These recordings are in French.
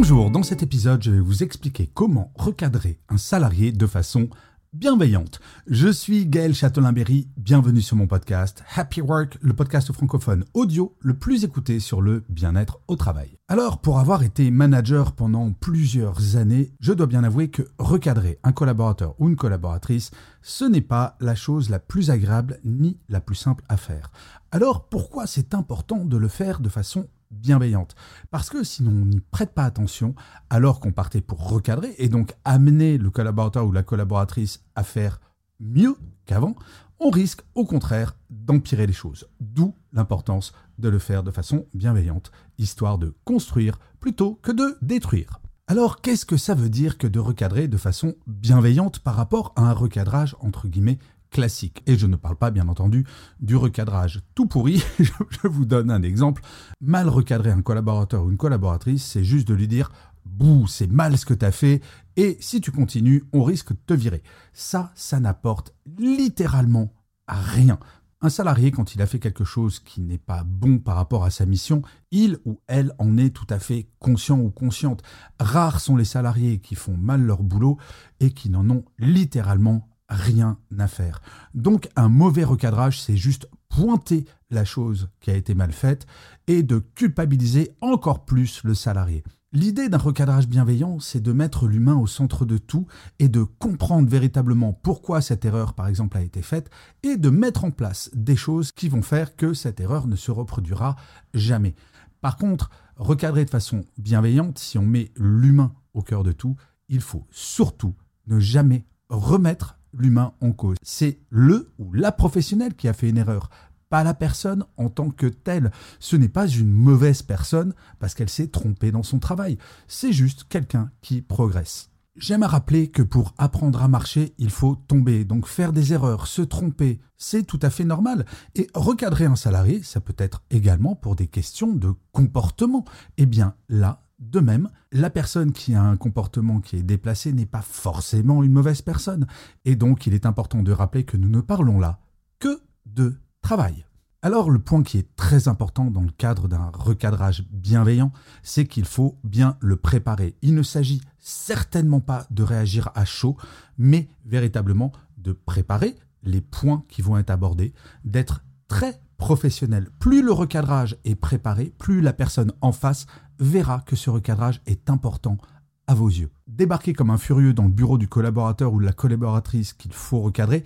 Bonjour, dans cet épisode, je vais vous expliquer comment recadrer un salarié de façon bienveillante. Je suis Gaël Châtelain-Berry, bienvenue sur mon podcast Happy Work, le podcast francophone audio le plus écouté sur le bien-être au travail. Alors, pour avoir été manager pendant plusieurs années, je dois bien avouer que recadrer un collaborateur ou une collaboratrice, ce n'est pas la chose la plus agréable ni la plus simple à faire. Alors, pourquoi c'est important de le faire de façon bienveillante. Parce que si on n'y prête pas attention, alors qu'on partait pour recadrer et donc amener le collaborateur ou la collaboratrice à faire mieux qu'avant, on risque au contraire d'empirer les choses. D'où l'importance de le faire de façon bienveillante, histoire de construire plutôt que de détruire. Alors qu'est-ce que ça veut dire que de recadrer de façon bienveillante par rapport à un recadrage entre guillemets classique. Et je ne parle pas, bien entendu, du recadrage tout pourri. je vous donne un exemple. Mal recadrer un collaborateur ou une collaboratrice, c'est juste de lui dire Bouh, c'est mal ce que tu as fait, et si tu continues, on risque de te virer. Ça, ça n'apporte littéralement rien. Un salarié, quand il a fait quelque chose qui n'est pas bon par rapport à sa mission, il ou elle en est tout à fait conscient ou consciente. Rares sont les salariés qui font mal leur boulot et qui n'en ont littéralement rien à faire. Donc un mauvais recadrage, c'est juste pointer la chose qui a été mal faite et de culpabiliser encore plus le salarié. L'idée d'un recadrage bienveillant, c'est de mettre l'humain au centre de tout et de comprendre véritablement pourquoi cette erreur, par exemple, a été faite et de mettre en place des choses qui vont faire que cette erreur ne se reproduira jamais. Par contre, recadrer de façon bienveillante, si on met l'humain au cœur de tout, il faut surtout ne jamais remettre l'humain en cause. C'est le ou la professionnelle qui a fait une erreur, pas la personne en tant que telle. Ce n'est pas une mauvaise personne parce qu'elle s'est trompée dans son travail. C'est juste quelqu'un qui progresse. J'aime à rappeler que pour apprendre à marcher, il faut tomber, donc faire des erreurs, se tromper, c'est tout à fait normal. Et recadrer un salarié, ça peut être également pour des questions de comportement. Eh bien là, de même, la personne qui a un comportement qui est déplacé n'est pas forcément une mauvaise personne. Et donc, il est important de rappeler que nous ne parlons là que de travail. Alors, le point qui est très important dans le cadre d'un recadrage bienveillant, c'est qu'il faut bien le préparer. Il ne s'agit certainement pas de réagir à chaud, mais véritablement de préparer les points qui vont être abordés, d'être très professionnel. Plus le recadrage est préparé, plus la personne en face verra que ce recadrage est important à vos yeux. Débarquer comme un furieux dans le bureau du collaborateur ou de la collaboratrice qu'il faut recadrer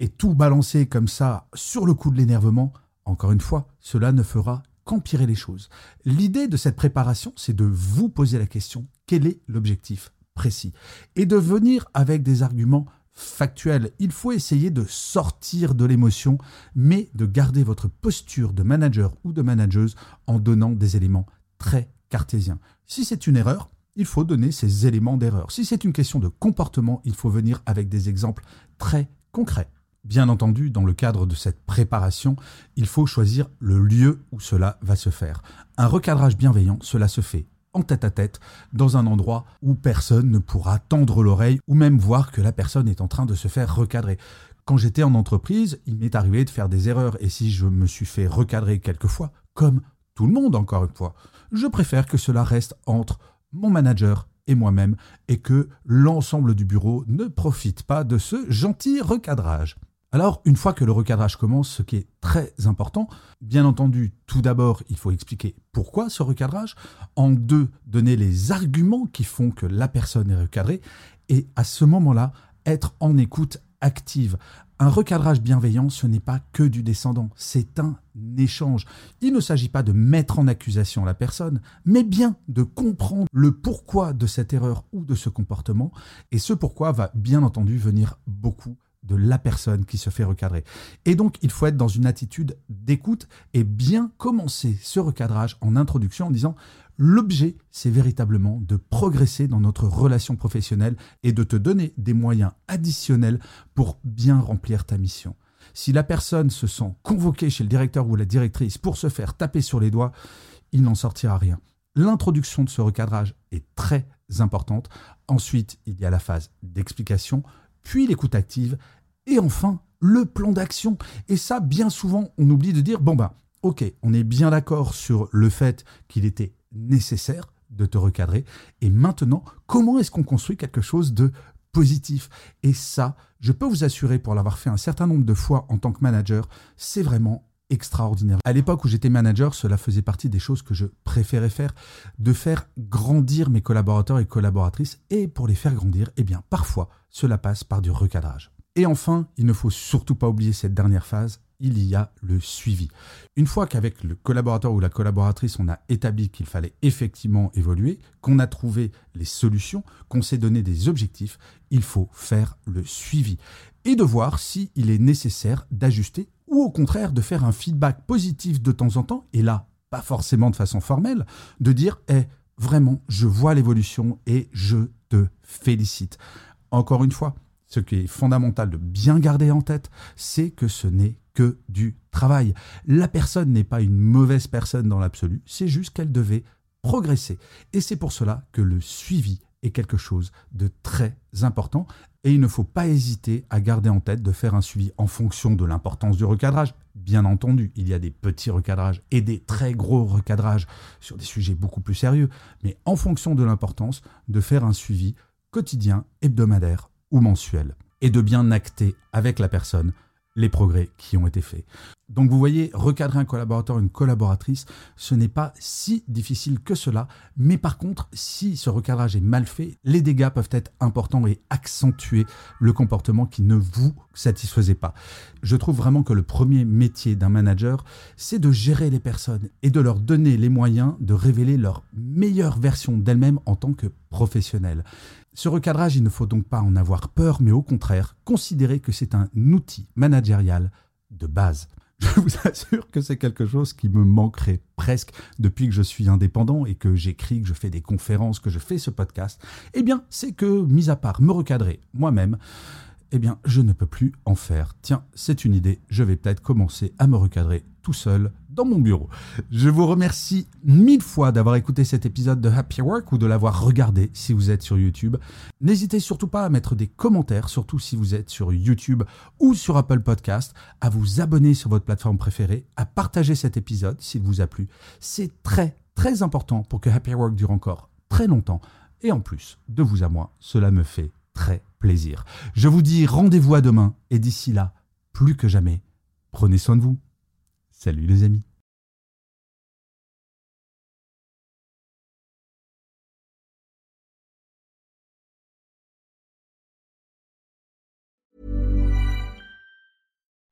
et tout balancer comme ça sur le coup de l'énervement, encore une fois, cela ne fera qu'empirer les choses. L'idée de cette préparation, c'est de vous poser la question, quel est l'objectif précis? Et de venir avec des arguments factuel. Il faut essayer de sortir de l'émotion, mais de garder votre posture de manager ou de manageuse en donnant des éléments très cartésiens. Si c'est une erreur, il faut donner ces éléments d'erreur. Si c'est une question de comportement, il faut venir avec des exemples très concrets. Bien entendu, dans le cadre de cette préparation, il faut choisir le lieu où cela va se faire. Un recadrage bienveillant, cela se fait en tête à tête dans un endroit où personne ne pourra tendre l'oreille ou même voir que la personne est en train de se faire recadrer. Quand j'étais en entreprise, il m'est arrivé de faire des erreurs et si je me suis fait recadrer quelquefois, comme tout le monde encore une fois, je préfère que cela reste entre mon manager et moi-même et que l'ensemble du bureau ne profite pas de ce gentil recadrage. Alors, une fois que le recadrage commence, ce qui est très important, bien entendu, tout d'abord, il faut expliquer pourquoi ce recadrage. En deux, donner les arguments qui font que la personne est recadrée. Et à ce moment-là, être en écoute active. Un recadrage bienveillant, ce n'est pas que du descendant, c'est un échange. Il ne s'agit pas de mettre en accusation la personne, mais bien de comprendre le pourquoi de cette erreur ou de ce comportement. Et ce pourquoi va bien entendu venir beaucoup de la personne qui se fait recadrer. Et donc, il faut être dans une attitude d'écoute et bien commencer ce recadrage en introduction en disant L'objet, c'est véritablement de progresser dans notre relation professionnelle et de te donner des moyens additionnels pour bien remplir ta mission. Si la personne se sent convoquée chez le directeur ou la directrice pour se faire taper sur les doigts, il n'en sortira rien. L'introduction de ce recadrage est très importante. Ensuite, il y a la phase d'explication, puis l'écoute active, et enfin le plan d'action. Et ça, bien souvent, on oublie de dire, bon ben, ok, on est bien d'accord sur le fait qu'il était nécessaire de te recadrer, et maintenant, comment est-ce qu'on construit quelque chose de positif? Et ça, je peux vous assurer, pour l'avoir fait un certain nombre de fois en tant que manager, c'est vraiment extraordinaire. À l'époque où j'étais manager, cela faisait partie des choses que je préférais faire, de faire grandir mes collaborateurs et collaboratrices. Et pour les faire grandir, eh bien, parfois, cela passe par du recadrage. Et enfin, il ne faut surtout pas oublier cette dernière phase, il y a le suivi. Une fois qu'avec le collaborateur ou la collaboratrice, on a établi qu'il fallait effectivement évoluer, qu'on a trouvé les solutions, qu'on s'est donné des objectifs, il faut faire le suivi et de voir s'il est nécessaire d'ajuster ou au contraire de faire un feedback positif de temps en temps, et là, pas forcément de façon formelle, de dire Eh, vraiment, je vois l'évolution et je te félicite. Encore une fois, ce qui est fondamental de bien garder en tête, c'est que ce n'est que du travail. La personne n'est pas une mauvaise personne dans l'absolu, c'est juste qu'elle devait progresser. Et c'est pour cela que le suivi est quelque chose de très important et il ne faut pas hésiter à garder en tête de faire un suivi en fonction de l'importance du recadrage. Bien entendu, il y a des petits recadrages et des très gros recadrages sur des sujets beaucoup plus sérieux, mais en fonction de l'importance, de faire un suivi quotidien, hebdomadaire ou mensuel et de bien acter avec la personne les progrès qui ont été faits. Donc vous voyez, recadrer un collaborateur, une collaboratrice, ce n'est pas si difficile que cela, mais par contre, si ce recadrage est mal fait, les dégâts peuvent être importants et accentuer le comportement qui ne vous satisfaisait pas. Je trouve vraiment que le premier métier d'un manager, c'est de gérer les personnes et de leur donner les moyens de révéler leur meilleure version d'elles-mêmes en tant que professionnels. Ce recadrage, il ne faut donc pas en avoir peur, mais au contraire, considérer que c'est un outil managérial de base. Je vous assure que c'est quelque chose qui me manquerait presque depuis que je suis indépendant et que j'écris, que je fais des conférences, que je fais ce podcast. Eh bien, c'est que, mis à part me recadrer moi-même, eh bien, je ne peux plus en faire. Tiens, c'est une idée, je vais peut-être commencer à me recadrer tout seul dans mon bureau. Je vous remercie mille fois d'avoir écouté cet épisode de Happy Work ou de l'avoir regardé si vous êtes sur YouTube. N'hésitez surtout pas à mettre des commentaires, surtout si vous êtes sur YouTube ou sur Apple Podcast, à vous abonner sur votre plateforme préférée, à partager cet épisode s'il vous a plu. C'est très très important pour que Happy Work dure encore très longtemps. Et en plus, de vous à moi, cela me fait très plaisir. Je vous dis rendez-vous à demain et d'ici là, plus que jamais, prenez soin de vous. Salut les amis.